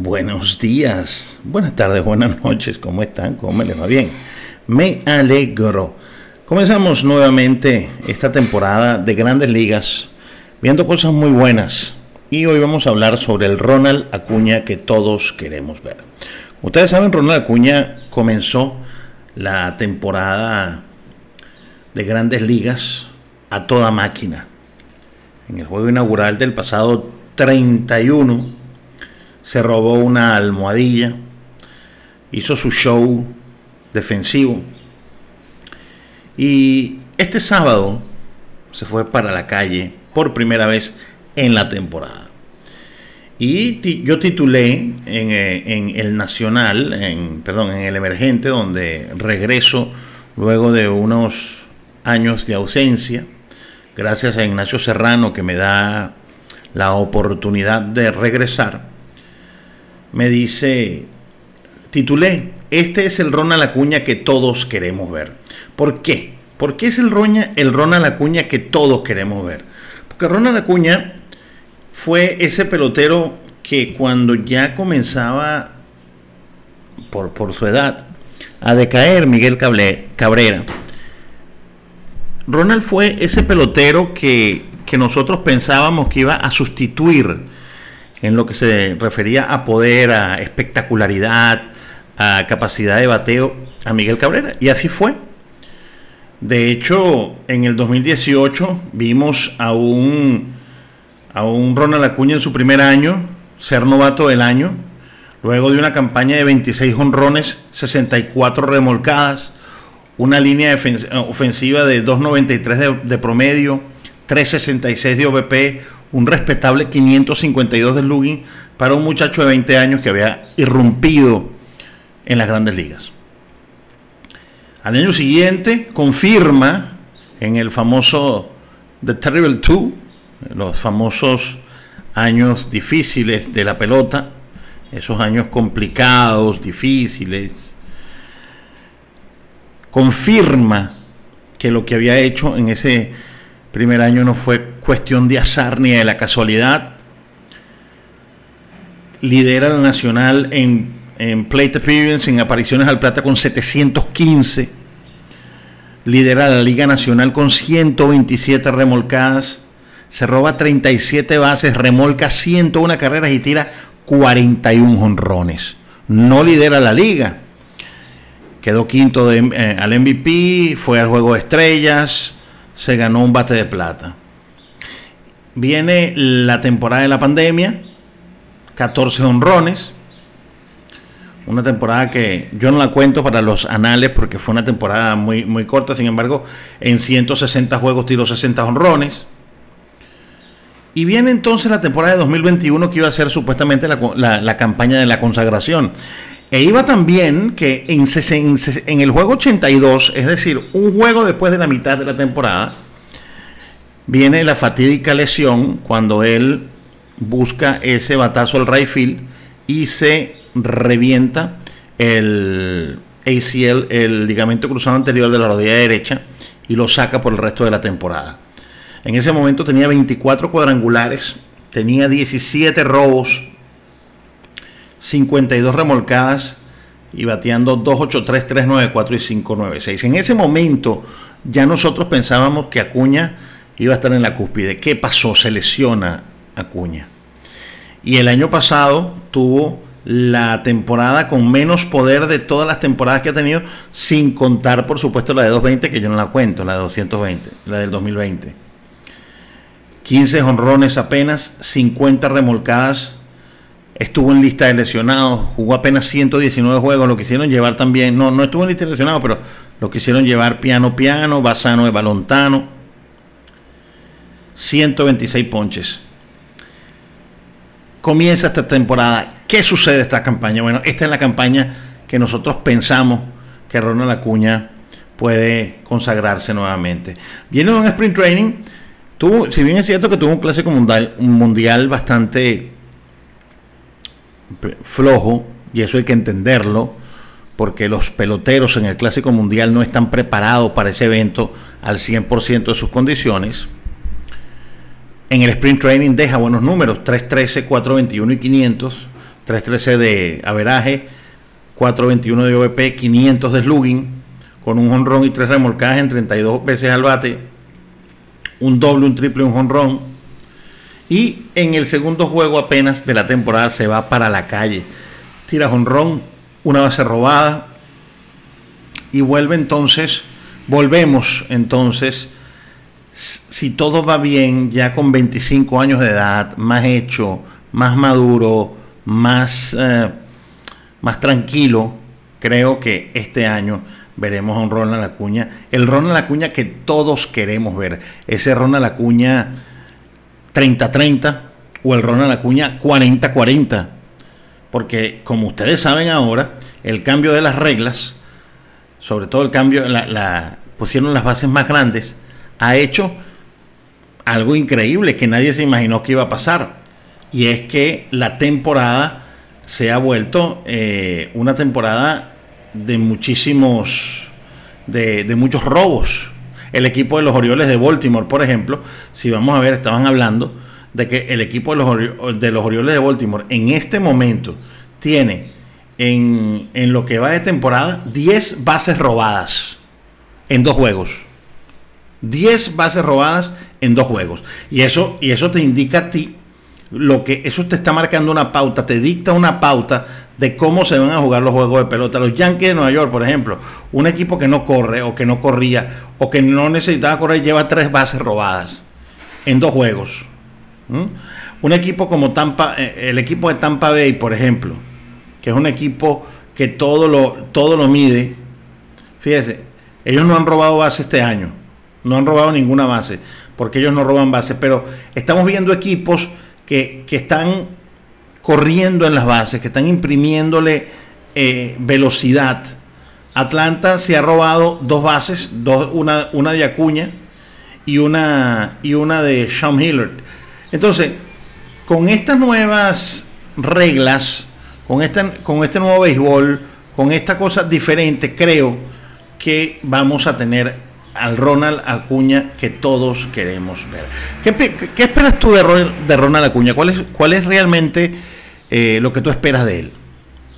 Buenos días, buenas tardes, buenas noches, ¿cómo están? ¿Cómo les va bien? Me alegro. Comenzamos nuevamente esta temporada de grandes ligas, viendo cosas muy buenas. Y hoy vamos a hablar sobre el Ronald Acuña que todos queremos ver. Ustedes saben, Ronald Acuña comenzó la temporada de grandes ligas a toda máquina. En el juego inaugural del pasado 31 se robó una almohadilla, hizo su show defensivo y este sábado se fue para la calle por primera vez en la temporada. Y yo titulé en, eh, en, el Nacional, en, perdón, en el Emergente, donde regreso luego de unos años de ausencia, gracias a Ignacio Serrano que me da la oportunidad de regresar me dice, titulé, este es el Ronald Acuña que todos queremos ver. ¿Por qué? ¿Por qué es el, Roña, el Ronald Acuña que todos queremos ver? Porque Ronald Acuña fue ese pelotero que cuando ya comenzaba, por, por su edad, a decaer Miguel Cabrera, Ronald fue ese pelotero que, que nosotros pensábamos que iba a sustituir en lo que se refería a poder, a espectacularidad, a capacidad de bateo a Miguel Cabrera. Y así fue. De hecho, en el 2018 vimos a un, a un Ronald Acuña en su primer año ser novato del año, luego de una campaña de 26 honrones, 64 remolcadas, una línea ofensiva de 2.93 de, de promedio, 3.66 de OVP, un respetable 552 de Lugin para un muchacho de 20 años que había irrumpido en las grandes ligas. Al año siguiente confirma en el famoso The Terrible Two, los famosos años difíciles de la pelota, esos años complicados, difíciles, confirma que lo que había hecho en ese primer año no fue cuestión de azar ni de la casualidad. Lidera la Nacional en, en Plate Appearance, en apariciones al plata con 715. Lidera la Liga Nacional con 127 remolcadas. Se roba 37 bases, remolca 101 carreras y tira 41 honrones. No lidera la liga. Quedó quinto eh, al MVP, fue al juego de estrellas, se ganó un bate de plata. Viene la temporada de la pandemia, 14 honrones. Una temporada que yo no la cuento para los anales porque fue una temporada muy, muy corta. Sin embargo, en 160 juegos tiró 60 honrones. Y viene entonces la temporada de 2021 que iba a ser supuestamente la, la campaña de la consagración. E iba también que en, el juego 82, es decir, un juego después de la mitad de la temporada, viene la fatídica lesión cuando él busca ese batazo al right field y se revienta el ACL, el ligamento cruzado anterior de la rodilla derecha, y lo saca por el resto de la temporada. En ese momento tenía 24 cuadrangulares, tenía 17 robos, 52 remolcadas y bateando 283, 394 y 596. En ese momento ya nosotros pensábamos que Acuña iba a estar en la cúspide. ¿Qué pasó? Se lesiona Acuña. Y el año pasado tuvo la temporada con menos poder de todas las temporadas que ha tenido, sin contar, por supuesto, la de 220, que yo no la cuento, la de 220, la del 2020. 15 honrones apenas, 50 remolcadas estuvo en lista de lesionados, jugó apenas 119 juegos, lo quisieron llevar también, no, no estuvo en lista de lesionados, pero lo quisieron llevar piano piano, Basano de Balontano, 126 ponches. comienza esta temporada. ¿Qué sucede esta campaña? Bueno, esta es la campaña que nosotros pensamos que Ronald Acuña puede consagrarse nuevamente. Viene un sprint training. Tuvo, si bien es cierto que tuvo un clásico mundial, un mundial bastante flojo, y eso hay que entenderlo, porque los peloteros en el clásico mundial no están preparados para ese evento al 100% de sus condiciones. En el sprint training deja buenos números, 313, 421 y 500, 313 de averaje, 421 de OVP, 500 de slugging, con un honrón y tres remolcajes en 32 veces al bate, un doble, un triple, un honrón. Y en el segundo juego apenas de la temporada se va para la calle. Tira honrón, una base robada. Y vuelve entonces, volvemos entonces, si todo va bien, ya con 25 años de edad, más hecho, más maduro, más, eh, más tranquilo, creo que este año veremos a un Ronald Acuña, el Ronald Acuña que todos queremos ver, ese Ronald Acuña 30-30 o el Ronald Acuña 40-40, porque como ustedes saben ahora, el cambio de las reglas, sobre todo el cambio, la, la, pusieron las bases más grandes, ha hecho algo increíble que nadie se imaginó que iba a pasar, y es que la temporada se ha vuelto eh, una temporada de muchísimos, de, de, muchos robos. El equipo de los Orioles de Baltimore, por ejemplo, si vamos a ver, estaban hablando de que el equipo de los, de los Orioles de Baltimore en este momento tiene en, en lo que va de temporada 10 bases robadas en dos juegos. 10 bases robadas en dos juegos. Y eso, y eso te indica a ti lo que eso te está marcando una pauta, te dicta una pauta de cómo se van a jugar los juegos de pelota. Los Yankees de Nueva York, por ejemplo, un equipo que no corre o que no corría o que no necesitaba correr, lleva tres bases robadas en dos juegos. Un equipo como Tampa, eh, el equipo de Tampa Bay, por ejemplo, que es un equipo que todo lo, todo lo mide. Fíjese, ellos no han robado base este año, no han robado ninguna base, porque ellos no roban bases, pero estamos viendo equipos que, que están corriendo en las bases, que están imprimiéndole eh, velocidad. Atlanta se ha robado dos bases, una, de Acuña y una, y una de Sean Hillard. Entonces, con estas nuevas reglas, con, esta, con este nuevo béisbol, con esta cosa diferente, creo que vamos a tener al Ronald Acuña que todos queremos ver. ¿Qué, qué esperas tú de, de Ronald Acuña? ¿Cuál es, cuál es realmente eh, lo que tú esperas de él.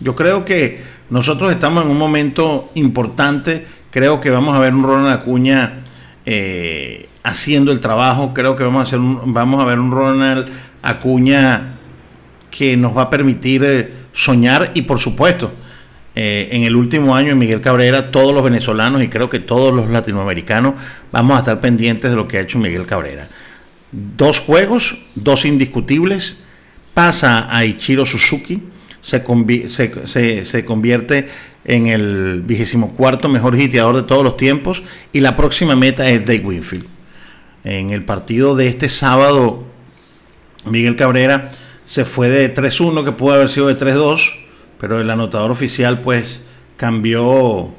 Yo creo que nosotros estamos en un momento importante. Creo que vamos a ver un Ronald Acuña eh, haciendo el trabajo. Creo que vamos a, hacer vamos a ver un Ronald Acuña que nos va a permitir eh, soñar y por supuesto en el último año en Miguel Cabrera todos los venezolanos y creo que todos los latinoamericanos vamos a estar pendientes de lo que ha hecho Miguel Cabrera. Dos juegos, dos indiscutibles pasa a Ichiro Suzuki, se, convierte en el vigésimo cuarto mejor hiteador de todos los tiempos y la próxima meta es Dave Winfield. En el partido de este sábado, Miguel Cabrera se fue de 3-1, que pudo haber sido de 3-2, pero el anotador oficial pues cambió,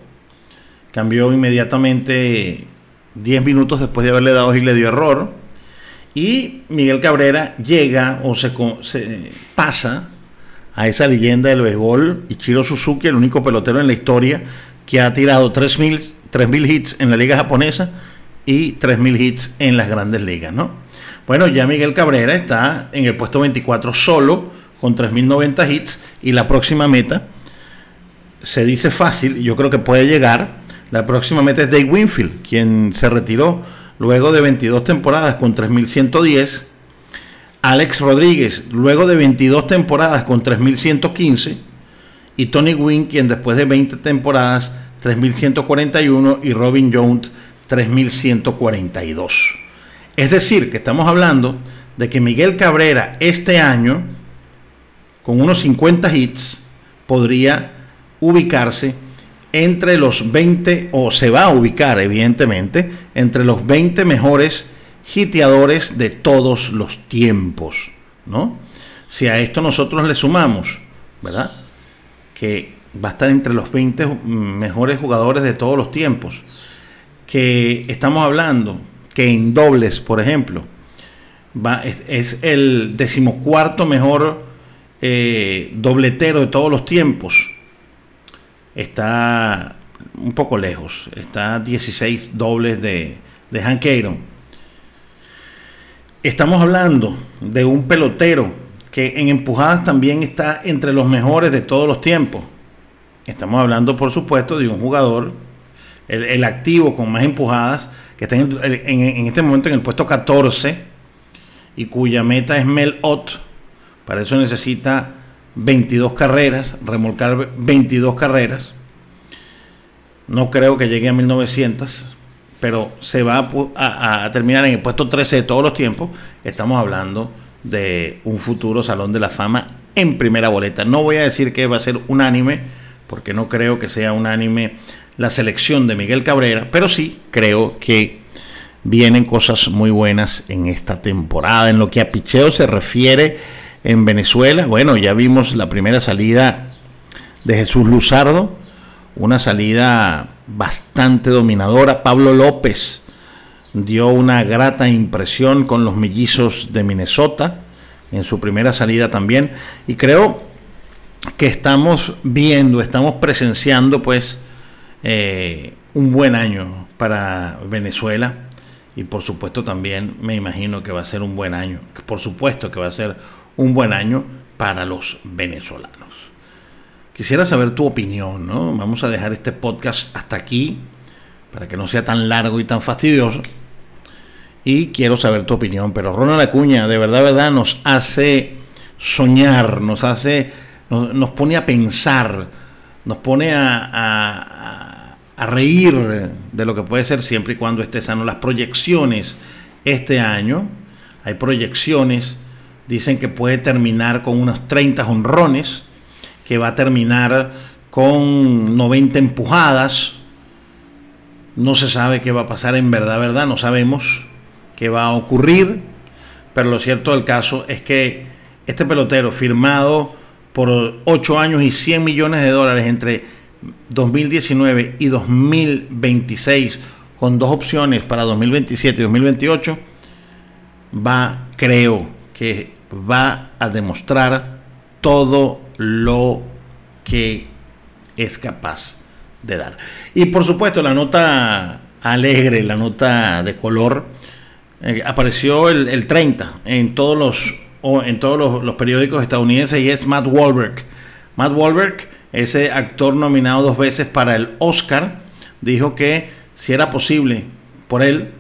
cambió inmediatamente 10 minutos después de haberle dado y le dio error. Y Miguel Cabrera llega o se, pasa a esa leyenda del béisbol, Ichiro Suzuki, el único pelotero en la historia que ha tirado 3.000 hits en la liga japonesa y 3.000 hits en las grandes ligas, ¿no? Bueno, ya Miguel Cabrera está en el puesto 24 solo con 3.090 hits y la próxima meta se dice fácil, yo creo que puede llegar. La próxima meta es Dave Winfield, quien se retiró luego de 22 temporadas con 3.110. Alex Rodríguez, luego de 22 temporadas con 3.115. Y Tony Wynn, quien después de 20 temporadas, 3.141. Y Robin Jones, 3.142. Es decir, que estamos hablando de que Miguel Cabrera este año, con unos 50 hits, podría ubicarse entre los 20, o se va a ubicar evidentemente, entre los 20 mejores hiteadores de todos los tiempos, ¿no? Si a esto nosotros le sumamos, ¿verdad? Que va a estar entre los 20 mejores jugadores de todos los tiempos. Que estamos hablando que en dobles, por ejemplo, va, es, el decimocuarto mejor eh, dobletero de todos los tiempos. Está un poco lejos. Está 16 dobles de, de Hank Aaron. Estamos hablando de un pelotero que en empujadas también está entre los mejores de todos los tiempos. Estamos hablando, por supuesto, de un jugador, el, activo con más empujadas, que está en, este momento en el puesto 14 y cuya meta es Mel Ott. Para eso necesita 22 carreras, remolcar 22 carreras. No creo que llegue a 1900, pero se va a, a, terminar en el puesto 13 de todos los tiempos. Estamos hablando de un futuro Salón de la Fama en primera boleta. No voy a decir que va a ser unánime, porque no creo que sea unánime la selección de Miguel Cabrera, pero sí creo que vienen cosas muy buenas en esta temporada. En lo que a picheo se refiere en Venezuela, bueno, ya vimos la primera salida de Jesús Luzardo, una salida bastante dominadora. Pablo López dio una grata impresión con los mellizos de Minnesota en su primera salida también. Y creo que estamos viendo, estamos presenciando pues eh, un buen año para Venezuela. Y por supuesto también me imagino que va a ser un buen año. Por supuesto que va a ser un buen año para los venezolanos. Quisiera saber tu opinión, ¿no? Vamos a dejar este podcast hasta aquí para que no sea tan largo y tan fastidioso y quiero saber tu opinión. Pero Ronald Acuña, de verdad, verdad, nos hace soñar, nos hace, nos, pone a pensar, nos pone a, a, reír de lo que puede ser siempre y cuando esté sano. Las proyecciones este año, hay proyecciones, dicen que puede terminar con unos 30 honrones, que va a terminar con 90 empujadas. No se sabe qué va a pasar en verdad, verdad, no sabemos que va a ocurrir, pero lo cierto del caso es que este pelotero firmado por 8 años y 100 millones de dólares entre 2019 y 2026, con dos opciones para 2027 y 2028, va, creo que va a demostrar todo lo que es capaz de dar. Y por supuesto la nota alegre, la nota de color, eh, apareció el, 30 en todos los en todos los, periódicos estadounidenses y es Matt Wahlberg. Matt Wahlberg, ese actor nominado dos veces para el Oscar, dijo que si era posible por él,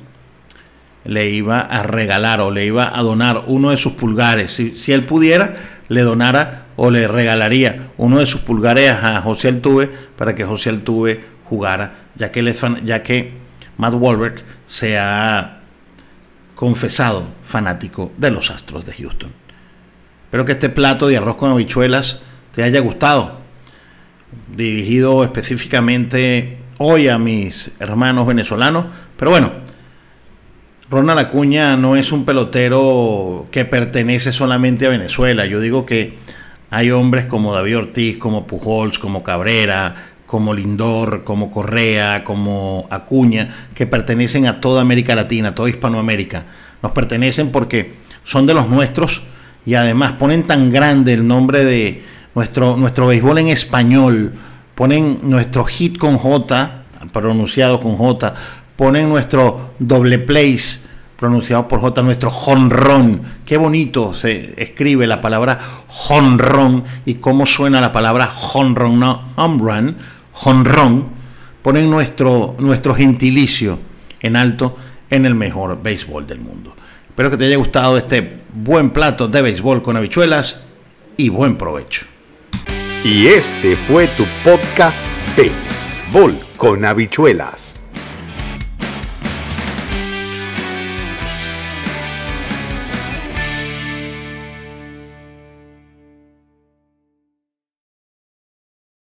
le iba a regalar o le iba a donar uno de sus pulgares. Si, si él pudiera, le donara o le regalaría uno de sus pulgares a José Altuve para que José Altuve jugara, ya que, él ya que Matt Wahlberg se ha confesado fanático de los Astros de Houston. Espero que este plato de arroz con habichuelas te haya gustado. Dirigido específicamente hoy a mis hermanos venezolanos. Pero bueno, Ronald Acuña no es un pelotero que pertenece solamente a Venezuela. Yo digo que hay hombres como David Ortiz, como Pujols, como Cabrera, como Lindor, como Correa, como Acuña, que pertenecen a toda América Latina, toda Hispanoamérica. Nos pertenecen porque son de los nuestros y además ponen tan grande el nombre de nuestro, nuestro béisbol en español, ponen nuestro hit con J, pronunciado con J, ponen nuestro doble place pronunciado por J, nuestro jonrón. Qué bonito se escribe la palabra jonrón y cómo suena la palabra jonrón, no home run jonrón, ponen nuestro, nuestro gentilicio en alto en el mejor béisbol del mundo. Espero que te haya gustado este buen plato de béisbol con habichuelas y buen provecho. Y este fue tu podcast Béisbol con habichuelas.